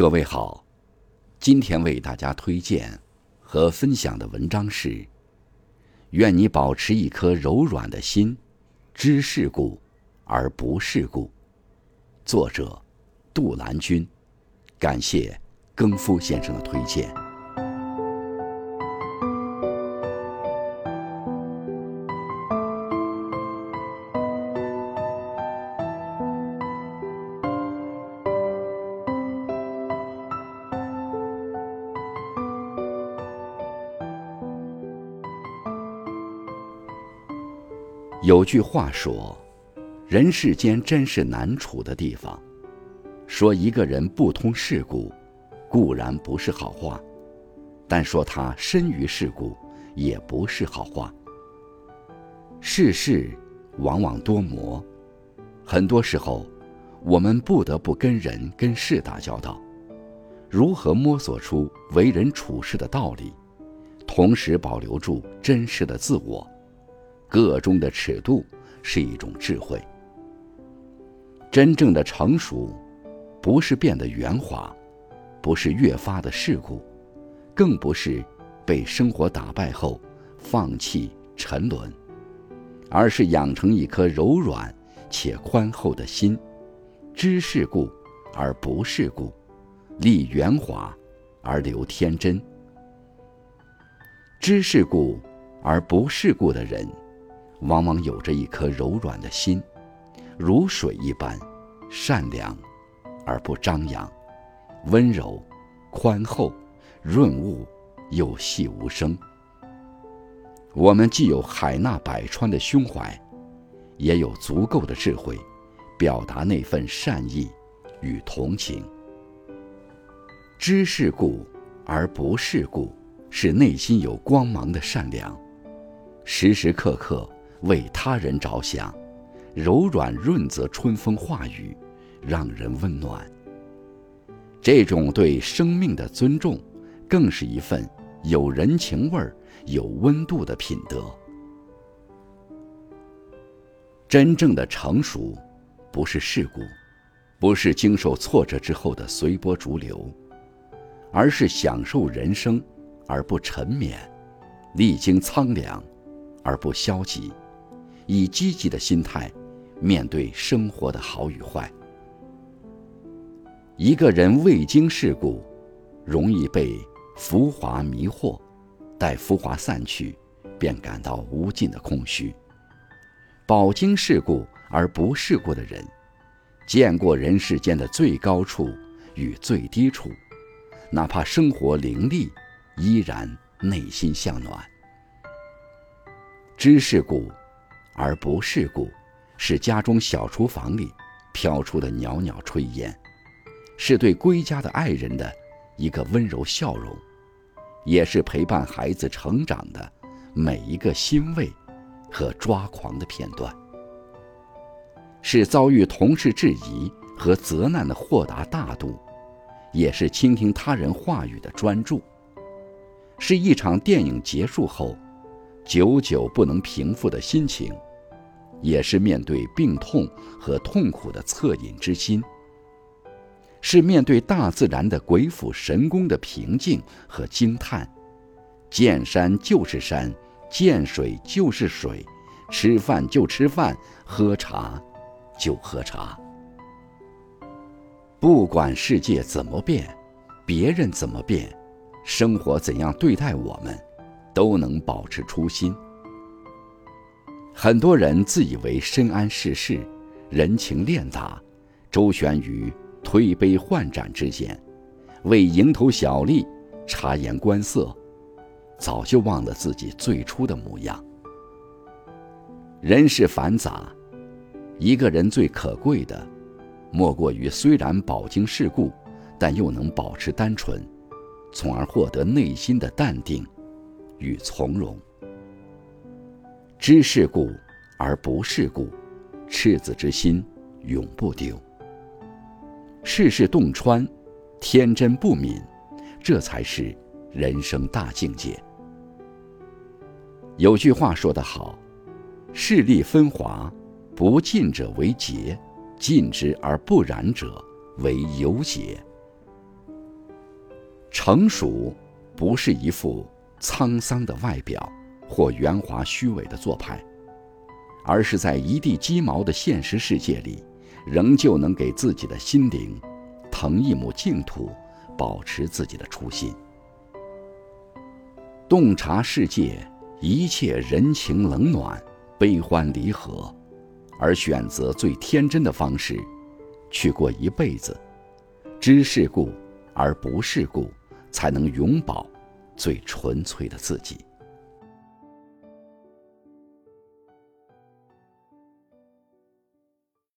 各位好，今天为大家推荐和分享的文章是：愿你保持一颗柔软的心，知世故而不世故。作者：杜兰君。感谢更夫先生的推荐。有句话说：“人世间真是难处的地方。”说一个人不通世故，固然不是好话；但说他深于世故，也不是好话。世事往往多磨，很多时候，我们不得不跟人跟事打交道。如何摸索出为人处事的道理，同时保留住真实的自我？个中的尺度是一种智慧。真正的成熟，不是变得圆滑，不是越发的世故，更不是被生活打败后放弃沉沦，而是养成一颗柔软且宽厚的心，知世故而不世故，立圆滑而留天真。知世故而不世故的人。往往有着一颗柔软的心，如水一般，善良而不张扬，温柔、宽厚、润物又细无声。我们既有海纳百川的胸怀，也有足够的智慧，表达那份善意与同情。知世故而不世故，是内心有光芒的善良，时时刻刻。为他人着想，柔软润泽春风化雨，让人温暖。这种对生命的尊重，更是一份有人情味儿、有温度的品德。真正的成熟，不是世故，不是经受挫折之后的随波逐流，而是享受人生而不沉湎，历经苍凉而不消极。以积极的心态面对生活的好与坏。一个人未经世故，容易被浮华迷惑，待浮华散去，便感到无尽的空虚。饱经世故而不世故的人，见过人世间的最高处与最低处，哪怕生活凌厉，依然内心向暖。知世故。而不世故，是家中小厨房里飘出的袅袅炊烟，是对归家的爱人的一个温柔笑容，也是陪伴孩子成长的每一个欣慰和抓狂的片段，是遭遇同事质疑和责难的豁达大度，也是倾听他人话语的专注，是一场电影结束后久久不能平复的心情。也是面对病痛和痛苦的恻隐之心，是面对大自然的鬼斧神工的平静和惊叹。见山就是山，见水就是水，吃饭就吃饭，喝茶就喝茶。不管世界怎么变，别人怎么变，生活怎样对待我们，都能保持初心。很多人自以为深谙世事，人情练达，周旋于推杯换盏之间，为蝇头小利察言观色，早就忘了自己最初的模样。人世繁杂，一个人最可贵的，莫过于虽然饱经世故，但又能保持单纯，从而获得内心的淡定与从容。知世故而不世故，赤子之心永不丢。世事洞穿，天真不泯，这才是人生大境界。有句话说得好：“势力分华，不进者为洁，进之而不染者为尤洁。”成熟，不是一副沧桑的外表或圆滑虚伪的做派，而是在一地鸡毛的现实世界里，仍旧能给自己的心灵腾一亩净土，保持自己的初心。洞察世界一切人情冷暖、悲欢离合，而选择最天真的方式去过一辈子，知世故而不世故。才能永葆最纯粹的自己。